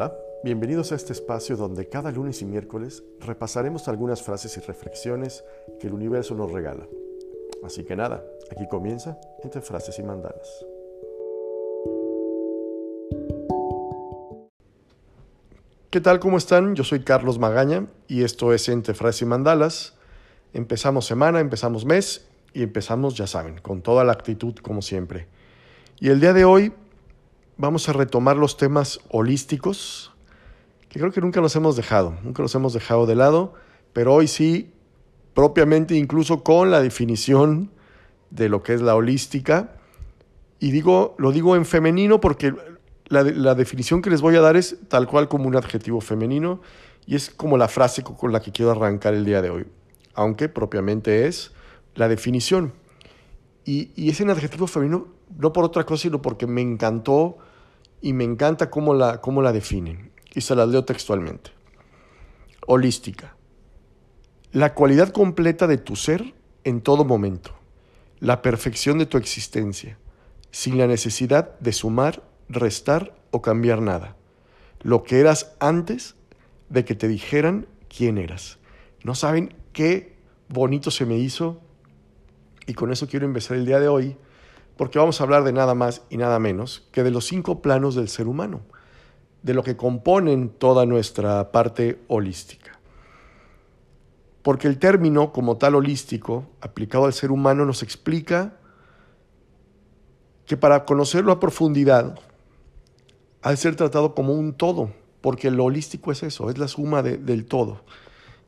Hola, bienvenidos a este espacio donde cada lunes y miércoles repasaremos algunas frases y reflexiones que el universo nos regala. Así que nada, aquí comienza entre frases y mandalas. ¿Qué tal? ¿Cómo están? Yo soy Carlos Magaña y esto es Entre Frases y Mandalas. Empezamos semana, empezamos mes y empezamos, ya saben, con toda la actitud como siempre. Y el día de hoy vamos a retomar los temas holísticos, que creo que nunca los hemos dejado, nunca los hemos dejado de lado, pero hoy sí, propiamente incluso con la definición de lo que es la holística. Y digo, lo digo en femenino porque la, la definición que les voy a dar es tal cual como un adjetivo femenino y es como la frase con la que quiero arrancar el día de hoy, aunque propiamente es la definición. Y, y es en adjetivo femenino no por otra cosa, sino porque me encantó y me encanta cómo la, cómo la definen. Y se la leo textualmente. Holística. La cualidad completa de tu ser en todo momento. La perfección de tu existencia, sin la necesidad de sumar, restar o cambiar nada. Lo que eras antes de que te dijeran quién eras. No saben qué bonito se me hizo y con eso quiero empezar el día de hoy, porque vamos a hablar de nada más y nada menos que de los cinco planos del ser humano, de lo que componen toda nuestra parte holística. Porque el término como tal holístico, aplicado al ser humano, nos explica que para conocerlo a profundidad, ha de ser tratado como un todo, porque lo holístico es eso, es la suma del todo,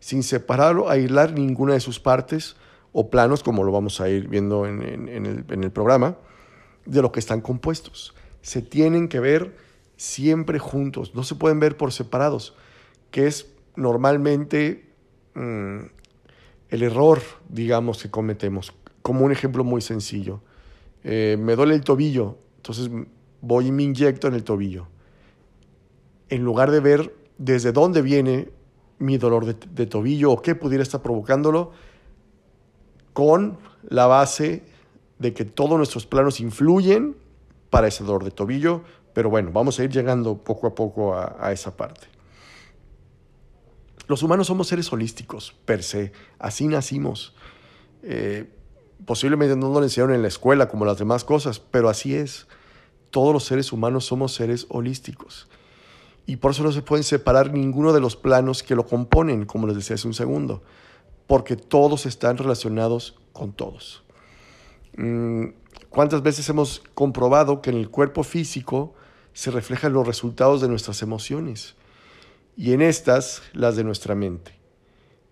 sin separarlo, aislar ninguna de sus partes, o planos, como lo vamos a ir viendo en, el, programa, de lo que están compuestos. Se tienen que ver siempre juntos, no se pueden ver por separados, que es normalmente mmm, el error, digamos, que cometemos. Como un ejemplo muy sencillo. Eh, me duele el tobillo, entonces voy y me inyecto en el tobillo. En lugar de ver desde dónde viene mi dolor de, de tobillo o qué pudiera estar provocándolo, con la base de que todos nuestros planos influyen para ese dolor de tobillo, pero bueno, vamos a ir llegando poco a poco a, esa parte. Los humanos somos seres holísticos, per se, así nacimos. Eh, posiblemente no lo enseñaron en la escuela como las demás cosas, pero así es. Todos los seres humanos somos seres holísticos. Y por eso no se pueden separar ninguno de los planos que lo componen, como les decía hace un segundo porque todos están relacionados con todos. Mm, ¿Cuántas veces hemos comprobado que en el cuerpo físico se reflejan los resultados de nuestras emociones y en estas las de nuestra mente?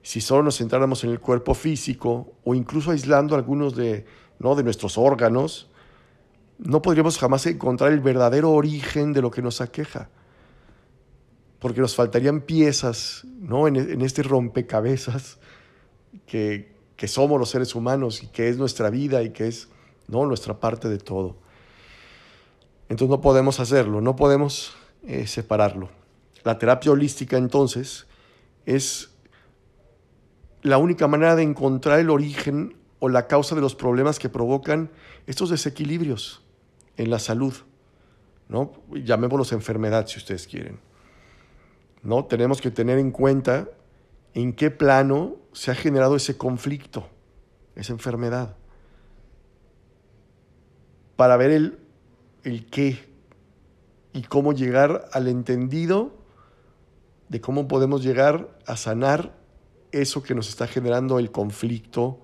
Si solo nos centráramos en el cuerpo físico o incluso aislando algunos de, ¿no? de nuestros órganos, no podríamos jamás encontrar el verdadero origen de lo que nos aqueja, porque nos faltarían piezas ¿no? en, en este rompecabezas que, que somos los seres humanos y que es nuestra vida y que es ¿no? nuestra parte de todo. Entonces no podemos hacerlo, no podemos eh, separarlo. La terapia holística entonces es la única manera de encontrar el origen o la causa de los problemas que provocan estos desequilibrios en la salud. ¿no? Llamémoslos enfermedad si ustedes quieren. ¿no? Tenemos que tener en cuenta en qué plano se ha generado ese conflicto, esa enfermedad, para ver el, qué y cómo llegar al entendido de cómo podemos llegar a sanar eso que nos está generando el conflicto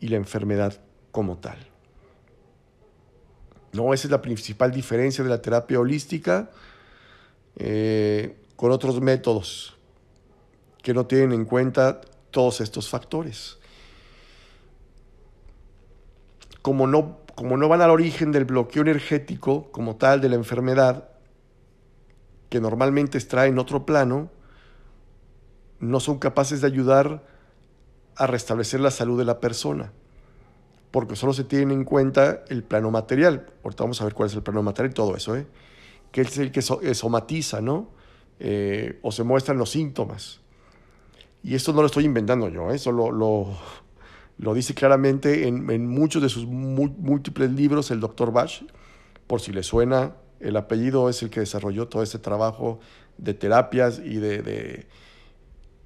y la enfermedad como tal. No, esa es la principal diferencia de la terapia holística eh, con otros métodos que no tienen en cuenta todos estos factores. Como no, como no van al origen del bloqueo energético como tal de la enfermedad, que normalmente extrae en otro plano, no son capaces de ayudar a restablecer la salud de la persona, porque solo se tiene en cuenta el plano material. Ahorita vamos a ver cuál es el plano material y todo eso, ¿eh? que es el que eh, somatiza, ¿no? Eh, o se muestran los síntomas. Y esto no lo estoy inventando yo, ¿eh? eso lo, lo, dice claramente en, muchos de sus múltiples libros el doctor Bach, por si le suena el apellido es el que desarrolló todo este trabajo de terapias y de,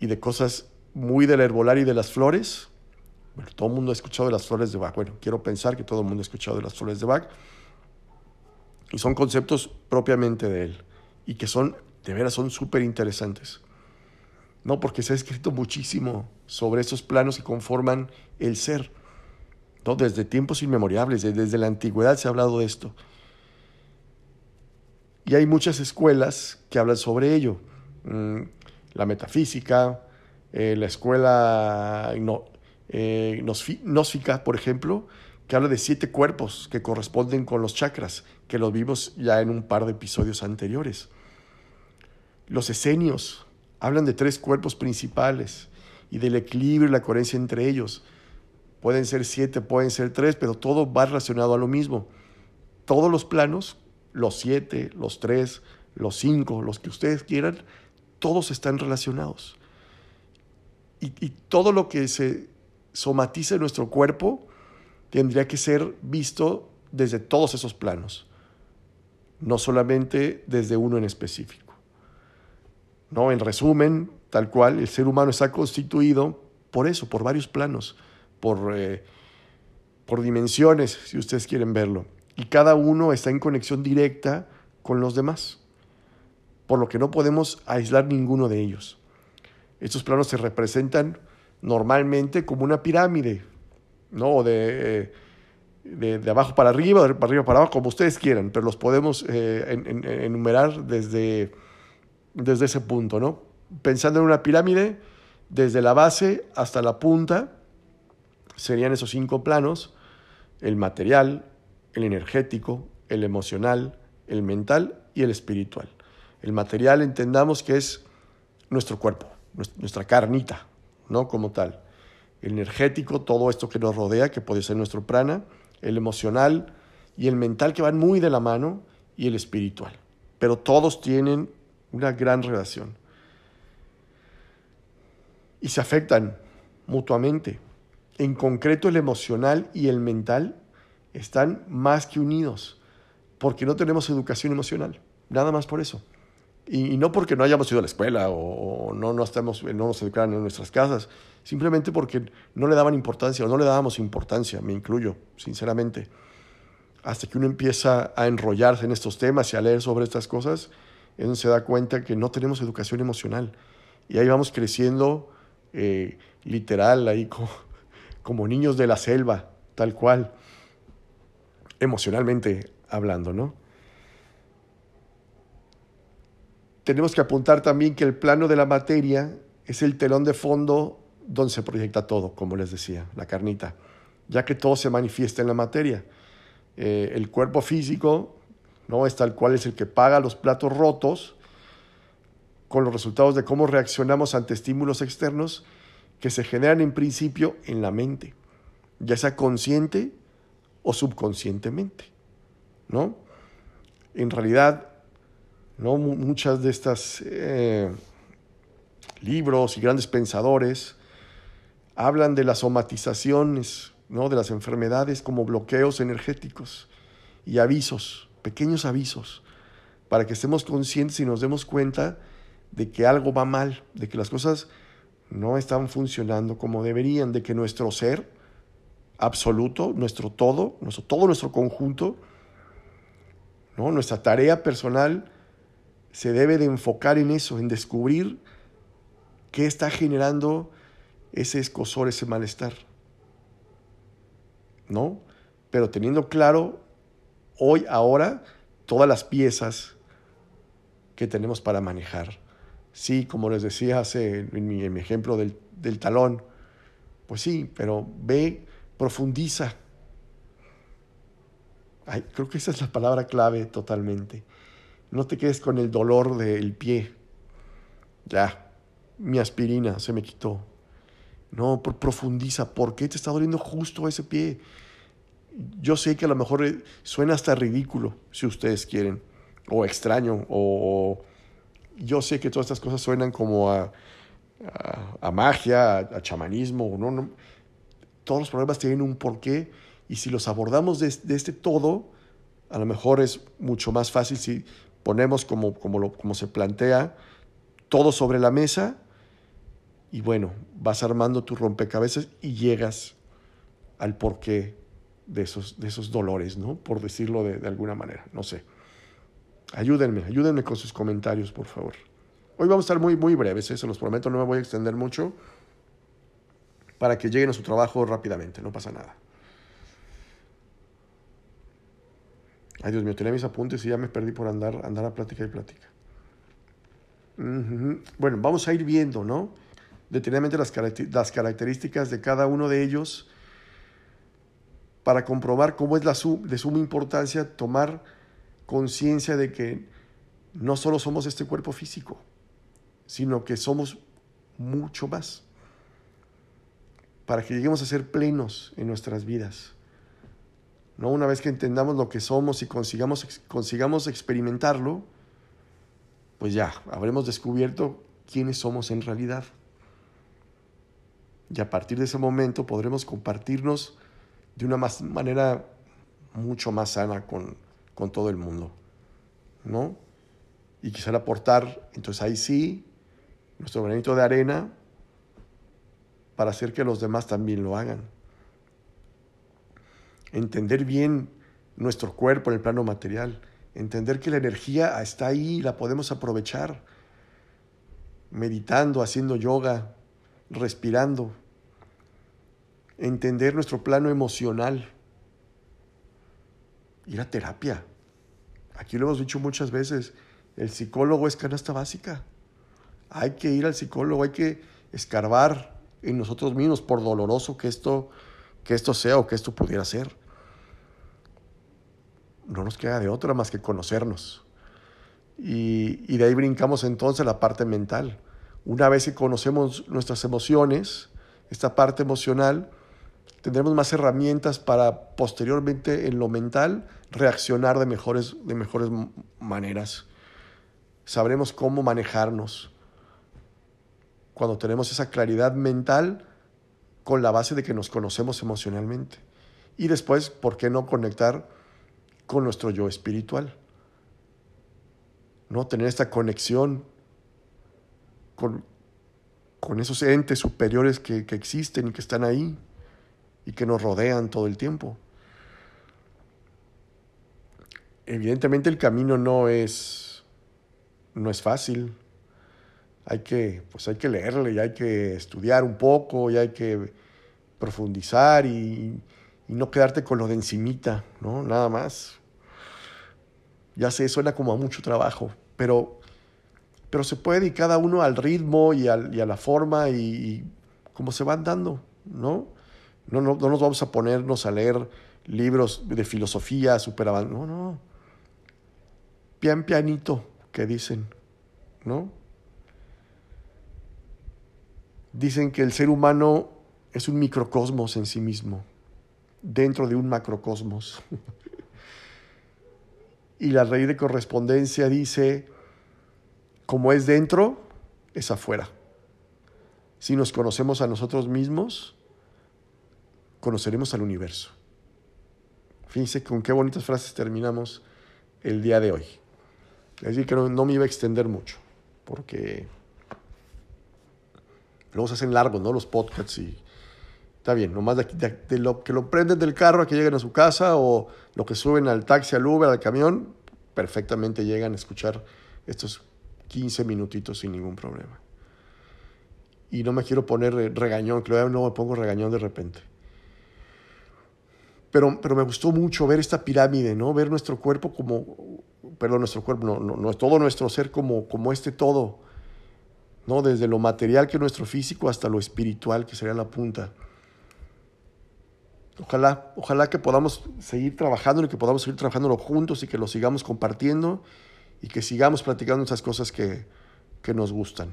y de cosas muy del herbolario y de las flores. Bueno, todo el mundo ha escuchado de las flores de Bach. Bueno, quiero pensar que todo el mundo ha escuchado de las flores de Bach. Y son conceptos propiamente de él. Y que son, de veras, son súper interesantes. ¿No? Porque se ha escrito muchísimo sobre esos planos que conforman el ser. ¿no? Desde tiempos inmemorables, desde la antigüedad se ha hablado de esto. Y hay muchas escuelas que hablan sobre ello. Mm, la metafísica, eh, la escuela no, eh, gnóstica, por ejemplo, que habla de siete cuerpos que corresponden con los chakras, que los vimos ya en un par de episodios anteriores. Los esenios hablan de tres cuerpos principales y del equilibrio y la coherencia entre ellos. Pueden ser siete, pueden ser tres, pero todo va relacionado a lo mismo. Todos los planos, los siete, los tres, los cinco, los que ustedes quieran, todos están relacionados. Y, todo lo que se somatiza en nuestro cuerpo tendría que ser visto desde todos esos planos, no solamente desde uno en específico. ¿No? En resumen, tal cual, el ser humano está constituido por eso, por varios planos, por, eh, por dimensiones, si ustedes quieren verlo. Y cada uno está en conexión directa con los demás, por lo que no podemos aislar ninguno de ellos. Estos planos se representan normalmente como una pirámide, ¿no? De, de, abajo para arriba, de arriba para abajo, como ustedes quieran, pero los podemos eh, enumerar desde, desde ese punto, ¿no? Pensando en una pirámide, desde la base hasta la punta, serían esos cinco planos, el material, el energético, el emocional, el mental y el espiritual. El material entendamos que es nuestro cuerpo, nuestra carnita, ¿no? Como tal. El energético, todo esto que nos rodea, que puede ser nuestro prana, el emocional y el mental que van muy de la mano y el espiritual. Pero todos tienen una gran relación. Y se afectan mutuamente. En concreto el emocional y el mental están más que unidos, porque no tenemos educación emocional, nada más por eso. Y, no porque no hayamos ido a la escuela o, no, no, estemos, no nos educaran en nuestras casas, simplemente porque no le daban importancia o no le dábamos importancia, me incluyo, sinceramente. Hasta que uno empieza a enrollarse en estos temas y a leer sobre estas cosas, es donde se da cuenta que no tenemos educación emocional. Y ahí vamos creciendo eh, literal, ahí como, niños de la selva, tal cual, emocionalmente hablando, ¿no? tenemos que apuntar también que el plano de la materia es el telón de fondo donde se proyecta todo, como les decía, la carnita, ya que todo se manifiesta en la materia. Eh, el cuerpo físico no es tal cual es el que paga los platos rotos con los resultados de cómo reaccionamos ante estímulos externos que se generan en principio en la mente, ya sea consciente o subconscientemente, ¿no? En realidad, ¿no? Muchas de estas eh, libros y grandes pensadores hablan de las somatizaciones, ¿no? de las enfermedades como bloqueos energéticos y avisos, pequeños avisos, para que estemos conscientes y nos demos cuenta de que algo va mal, de que las cosas no están funcionando como deberían, de que nuestro ser absoluto, nuestro todo, nuestro, todo nuestro conjunto, ¿no? nuestra tarea personal se debe de enfocar en eso, en descubrir qué está generando ese escosor, ese malestar. ¿No? Pero teniendo claro hoy, ahora, todas las piezas que tenemos para manejar. Sí, como les decía hace en mi, ejemplo del, del talón, pues sí, pero ve, profundiza. Ay, creo que esa es la palabra clave totalmente. No te quedes con el dolor del pie. Ya, mi aspirina se me quitó. No, profundiza. ¿Por qué te está doliendo justo ese pie? Yo sé que a lo mejor eh, suena hasta ridículo, si ustedes quieren, o extraño, o yo sé que todas estas cosas suenan como a, a, magia, a, chamanismo. ¿no? No, Todos los problemas tienen un porqué y si los abordamos de, este todo, A lo mejor es mucho más fácil si ponemos como, como, lo, como se plantea todo sobre la mesa y bueno, vas armando tu rompecabezas y llegas al porqué de esos, de esos dolores, ¿no? Por decirlo de, alguna manera, no sé. Ayúdenme, ayúdenme con sus comentarios, por favor. Hoy vamos a estar muy, muy breves, ¿eh? se los prometo, no me voy a extender mucho para que lleguen a su trabajo rápidamente, no pasa nada. Ay, Dios mío, tenía mis apuntes y ya me perdí por andar, andar a plática y plática. Bueno, vamos a ir viendo, ¿no? Detenidamente las, las características de cada uno de ellos para comprobar cómo es la de suma importancia tomar conciencia de que no solo somos este cuerpo físico, sino que somos mucho más, para que lleguemos a ser plenos en nuestras vidas. ¿No? Una vez que entendamos lo que somos y consigamos, consigamos experimentarlo, pues ya habremos descubierto quiénes somos en realidad. Y a partir de ese momento podremos compartirnos de una manera mucho más sana con, con todo el mundo, ¿no? Y quisiera aportar, entonces ahí sí, nuestro granito de arena para hacer que los demás también lo hagan. Entender bien nuestro cuerpo en el plano material, entender que la energía está ahí la podemos aprovechar, meditando, haciendo yoga, respirando, entender nuestro plano emocional, ir a terapia. Aquí lo hemos dicho muchas veces, el psicólogo es canasta básica. Hay que ir al psicólogo, hay que escarbar en nosotros mismos, por doloroso que esto, que esto sea o que esto pudiera ser. No nos queda de otra más que conocernos. Y, y de ahí brincamos entonces la parte mental. Una vez que conocemos nuestras emociones, esta parte emocional, tendremos más herramientas para posteriormente en lo mental reaccionar de mejores, de mejores maneras. Sabremos cómo manejarnos cuando tenemos esa claridad mental con la base de que nos conocemos emocionalmente. Y después, ¿por qué no conectar con nuestro yo espiritual? ¿No? Tener esta conexión con, con esos entes superiores que, que existen y que están ahí y que nos rodean todo el tiempo. Evidentemente el camino no es, no es fácil. Hay que, pues hay que leerle y hay que estudiar un poco y hay que profundizar y, no quedarte con lo de encimita, ¿no? Nada más. Ya sé, suena como a mucho trabajo, pero, pero se puede y cada uno al ritmo y a la forma y, y como se van dando, ¿no? No, no, nos vamos a ponernos a leer libros de filosofía super No, no. Pian pianito, que dicen, ¿no? Dicen que el ser humano es un microcosmos en sí mismo, dentro de un macrocosmos. y la ley de correspondencia dice, como es dentro, es afuera. Si nos conocemos a nosotros mismos, conoceremos al universo. Fíjense con qué bonitas frases terminamos el día de hoy. Es decir, que no, me iba a extender mucho, porque luego se hacen largos, ¿no? Los podcasts y está bien, nomás de, de, lo que lo prenden del carro a que lleguen a su casa o lo que suben al taxi, al Uber, al camión, perfectamente llegan a escuchar estos 15 minutitos sin ningún problema. Y no me quiero poner regañón, que luego no me pongo regañón de repente. Pero, pero me gustó mucho ver esta pirámide, ¿no? Ver nuestro cuerpo como, perdón, nuestro cuerpo, no, no, no todo nuestro ser como, como este todo, ¿no? Desde lo material que es nuestro físico hasta lo espiritual que sería la punta. Ojalá, ojalá que podamos seguir trabajando y que podamos seguir trabajándolo juntos y que lo sigamos compartiendo y que sigamos platicando esas cosas que, que nos gustan.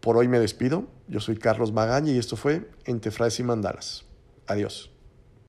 Por hoy me despido. Yo soy Carlos Magaña y esto fue Entre Frases y Mandalas. Adiós.